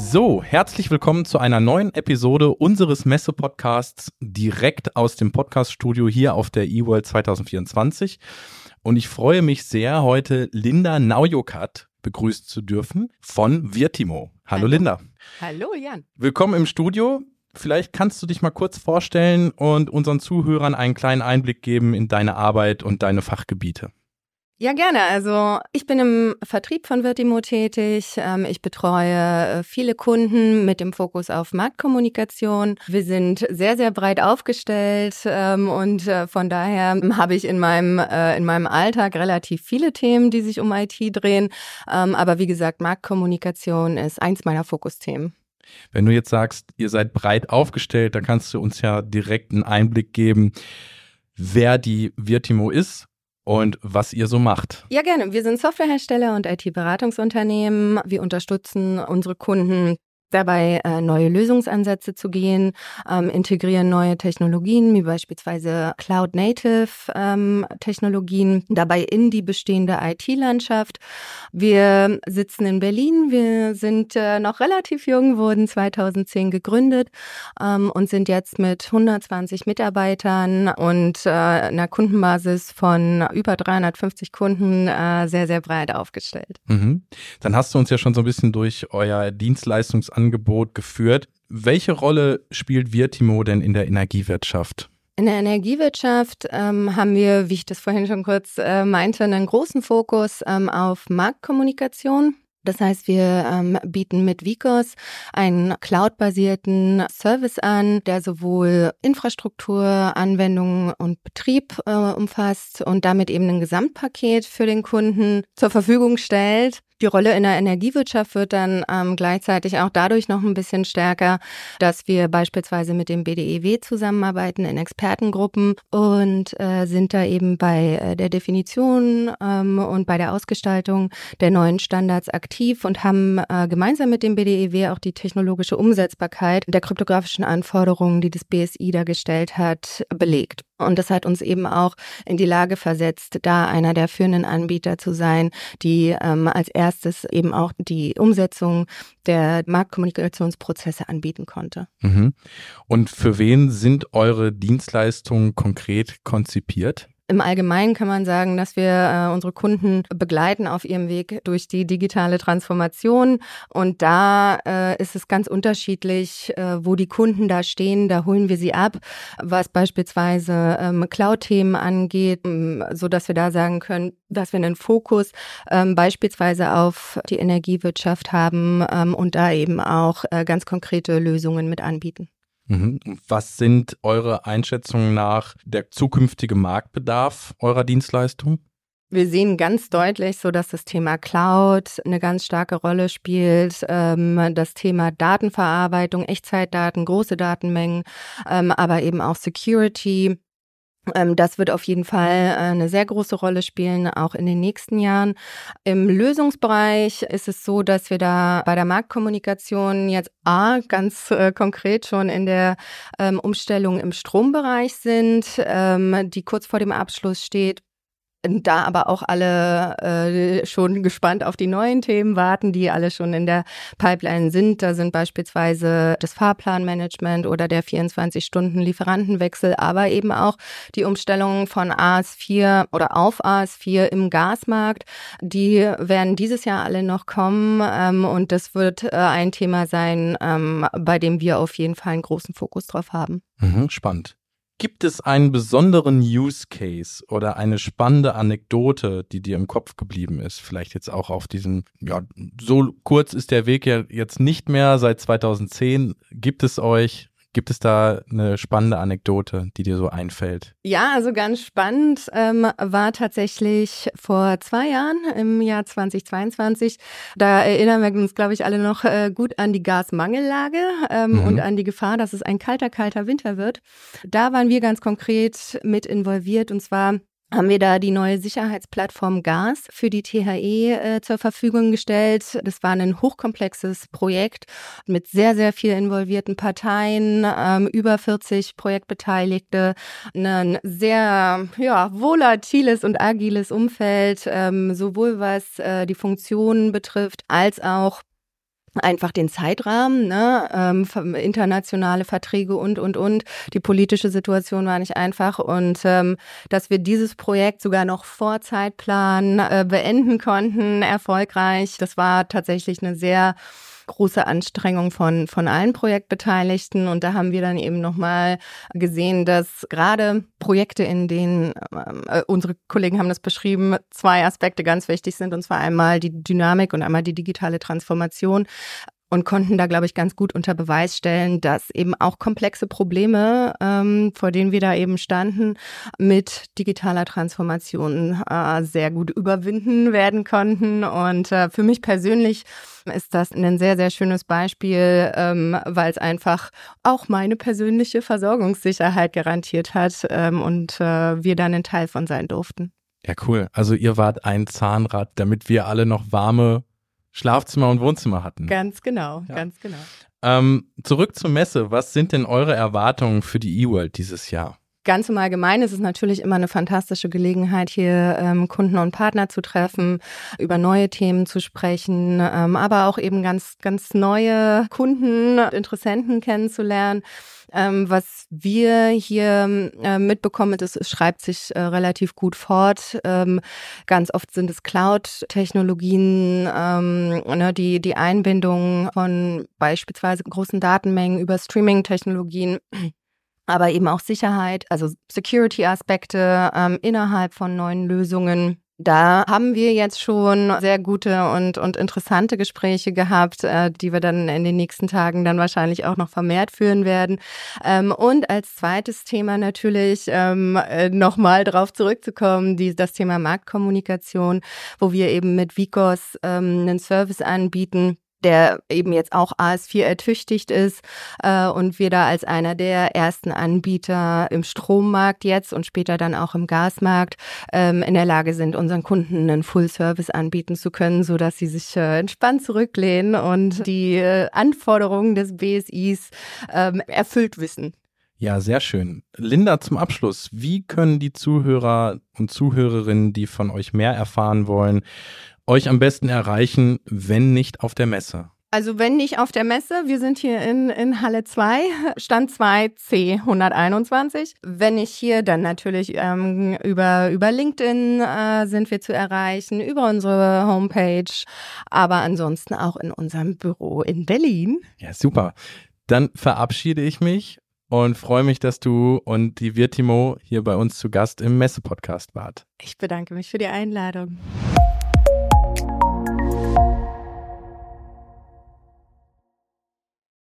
So, herzlich willkommen zu einer neuen Episode unseres Messe-Podcasts direkt aus dem Podcast-Studio hier auf der eWorld 2024. Und ich freue mich sehr, heute Linda Naujokat begrüßen zu dürfen von Virtimo. Hallo, Hallo Linda. Hallo Jan. Willkommen im Studio. Vielleicht kannst du dich mal kurz vorstellen und unseren Zuhörern einen kleinen Einblick geben in deine Arbeit und deine Fachgebiete. Ja, gerne. Also ich bin im Vertrieb von Vertimo tätig. Ähm, ich betreue äh, viele Kunden mit dem Fokus auf Marktkommunikation. Wir sind sehr, sehr breit aufgestellt ähm, und äh, von daher habe ich in meinem, äh, in meinem Alltag relativ viele Themen, die sich um IT drehen. Ähm, aber wie gesagt, Marktkommunikation ist eins meiner Fokusthemen. Wenn du jetzt sagst, ihr seid breit aufgestellt, dann kannst du uns ja direkt einen Einblick geben, wer die Virtimo ist und was ihr so macht. Ja, gerne. Wir sind Softwarehersteller und IT-Beratungsunternehmen. Wir unterstützen unsere Kunden dabei äh, neue Lösungsansätze zu gehen, ähm, integrieren neue Technologien, wie beispielsweise Cloud-Native-Technologien, ähm, dabei in die bestehende IT-Landschaft. Wir sitzen in Berlin, wir sind äh, noch relativ jung, wurden 2010 gegründet ähm, und sind jetzt mit 120 Mitarbeitern und äh, einer Kundenbasis von über 350 Kunden sehr, sehr breit aufgestellt. Mhm. Dann hast du uns ja schon so ein bisschen durch euer Dienstleistungs Angebot geführt. Welche Rolle spielt Virtimo denn in der Energiewirtschaft? In der Energiewirtschaft ähm, haben wir, wie ich das vorhin schon kurz äh, meinte, einen großen Fokus ähm, auf Marktkommunikation. Das heißt, wir ähm, bieten mit Vicos einen cloud-basierten Service an, der sowohl Infrastruktur, Anwendungen und Betrieb äh, umfasst und damit eben ein Gesamtpaket für den Kunden zur Verfügung stellt. Die Rolle in der Energiewirtschaft wird dann ähm, gleichzeitig auch dadurch noch ein bisschen stärker, dass wir beispielsweise mit dem BDEW zusammenarbeiten in Expertengruppen und äh, sind da eben bei äh, der Definition ähm, und bei der Ausgestaltung der neuen Standards aktiv und haben äh, gemeinsam mit dem BDEW auch die technologische Umsetzbarkeit der kryptografischen Anforderungen, die das BSI da gestellt hat, belegt. Und das hat uns eben auch in die Lage versetzt, da einer der führenden Anbieter zu sein, die ähm, als erstes eben auch die Umsetzung der Marktkommunikationsprozesse anbieten konnte. Mhm. Und für wen sind eure Dienstleistungen konkret konzipiert? Im Allgemeinen kann man sagen, dass wir äh, unsere Kunden begleiten auf ihrem Weg durch die digitale Transformation. Und da äh, ist es ganz unterschiedlich, äh, wo die Kunden da stehen. Da holen wir sie ab, was beispielsweise ähm, Cloud-Themen angeht, ähm, so dass wir da sagen können, dass wir einen Fokus ähm, beispielsweise auf die Energiewirtschaft haben ähm, und da eben auch äh, ganz konkrete Lösungen mit anbieten. Mhm. Was sind eure Einschätzungen nach der zukünftige Marktbedarf eurer Dienstleistung? Wir sehen ganz deutlich so, dass das Thema Cloud eine ganz starke Rolle spielt. Ähm, das Thema Datenverarbeitung, Echtzeitdaten, große Datenmengen, ähm, aber eben auch Security das wird auf jeden Fall äh, eine sehr große Rolle spielen, auch in den nächsten Jahren. Im Lösungsbereich ist es so, dass wir da bei der Marktkommunikation jetzt A, ganz äh, konkret schon in der ähm, Umstellung im Strombereich sind, ähm, die kurz vor dem Abschluss steht da aber auch alle äh, schon gespannt auf die neuen Themen warten, die alle schon in der Pipeline sind. Da sind beispielsweise das Fahrplanmanagement oder der 24-Stunden-Lieferantenwechsel, aber eben auch die Umstellung von AS4 oder auf AS4 im Gasmarkt. Die werden dieses Jahr alle noch kommen ähm, und das wird äh, ein Thema sein, ähm, bei dem wir auf jeden Fall einen großen Fokus drauf haben. Mhm, spannend. Gibt es einen besonderen Use Case oder eine spannende Anekdote, die dir im Kopf geblieben ist? Vielleicht jetzt auch auf diesem, ja, so kurz ist der Weg ja jetzt nicht mehr seit 2010. Gibt es euch, Gibt es da eine spannende Anekdote, die dir so einfällt? Ja, also ganz spannend ähm, war tatsächlich vor zwei Jahren, im Jahr 2022. Da erinnern wir uns, glaube ich, alle noch äh, gut an die Gasmangellage ähm, mhm. und an die Gefahr, dass es ein kalter, kalter Winter wird. Da waren wir ganz konkret mit involviert und zwar haben wir da die neue Sicherheitsplattform GAS für die THE äh, zur Verfügung gestellt. Das war ein hochkomplexes Projekt mit sehr, sehr viel involvierten Parteien, ähm, über 40 Projektbeteiligte, ein sehr ja, volatiles und agiles Umfeld, ähm, sowohl was äh, die Funktionen betrifft, als auch einfach den Zeitrahmen, ne, ähm, internationale Verträge und, und, und. Die politische Situation war nicht einfach und ähm, dass wir dieses Projekt sogar noch vor Zeitplan äh, beenden konnten, erfolgreich, das war tatsächlich eine sehr große Anstrengung von, von allen Projektbeteiligten. Und da haben wir dann eben nochmal gesehen, dass gerade Projekte, in denen äh, unsere Kollegen haben das beschrieben, zwei Aspekte ganz wichtig sind. Und zwar einmal die Dynamik und einmal die digitale Transformation und konnten da, glaube ich, ganz gut unter Beweis stellen, dass eben auch komplexe Probleme, ähm, vor denen wir da eben standen, mit digitaler Transformation äh, sehr gut überwinden werden konnten. Und äh, für mich persönlich ist das ein sehr, sehr schönes Beispiel, ähm, weil es einfach auch meine persönliche Versorgungssicherheit garantiert hat ähm, und äh, wir dann ein Teil von sein durften. Ja, cool. Also ihr wart ein Zahnrad, damit wir alle noch warme Schlafzimmer und Wohnzimmer hatten. Ganz genau, ja. ganz genau. Ähm, zurück zur Messe. Was sind denn eure Erwartungen für die E-World dieses Jahr? Ganz im Allgemeinen ist es natürlich immer eine fantastische Gelegenheit, hier ähm, Kunden und Partner zu treffen, über neue Themen zu sprechen, ähm, aber auch eben ganz, ganz neue Kunden, Interessenten kennenzulernen. Ähm, was wir hier äh, mitbekommen, es schreibt sich äh, relativ gut fort. Ähm, ganz oft sind es Cloud-Technologien, ähm, ne, die, die Einbindung von beispielsweise großen Datenmengen über Streaming-Technologien aber eben auch Sicherheit, also Security-Aspekte ähm, innerhalb von neuen Lösungen. Da haben wir jetzt schon sehr gute und, und interessante Gespräche gehabt, äh, die wir dann in den nächsten Tagen dann wahrscheinlich auch noch vermehrt führen werden. Ähm, und als zweites Thema natürlich ähm, äh, nochmal drauf zurückzukommen, die, das Thema Marktkommunikation, wo wir eben mit Vicos ähm, einen Service anbieten, der eben jetzt auch AS4 ertüchtigt ist äh, und wir da als einer der ersten Anbieter im Strommarkt jetzt und später dann auch im Gasmarkt ähm, in der Lage sind, unseren Kunden einen Full-Service anbieten zu können, so dass sie sich äh, entspannt zurücklehnen und die äh, Anforderungen des BSIs ähm, erfüllt wissen. Ja, sehr schön. Linda, zum Abschluss, wie können die Zuhörer und Zuhörerinnen, die von euch mehr erfahren wollen, euch am besten erreichen, wenn nicht auf der Messe? Also wenn nicht auf der Messe, wir sind hier in, in Halle 2, Stand 2C 121. Wenn nicht hier, dann natürlich ähm, über, über LinkedIn äh, sind wir zu erreichen, über unsere Homepage, aber ansonsten auch in unserem Büro in Berlin. Ja, super. Dann verabschiede ich mich und freue mich, dass du und die Virtimo hier bei uns zu Gast im Messe-Podcast wart. Ich bedanke mich für die Einladung.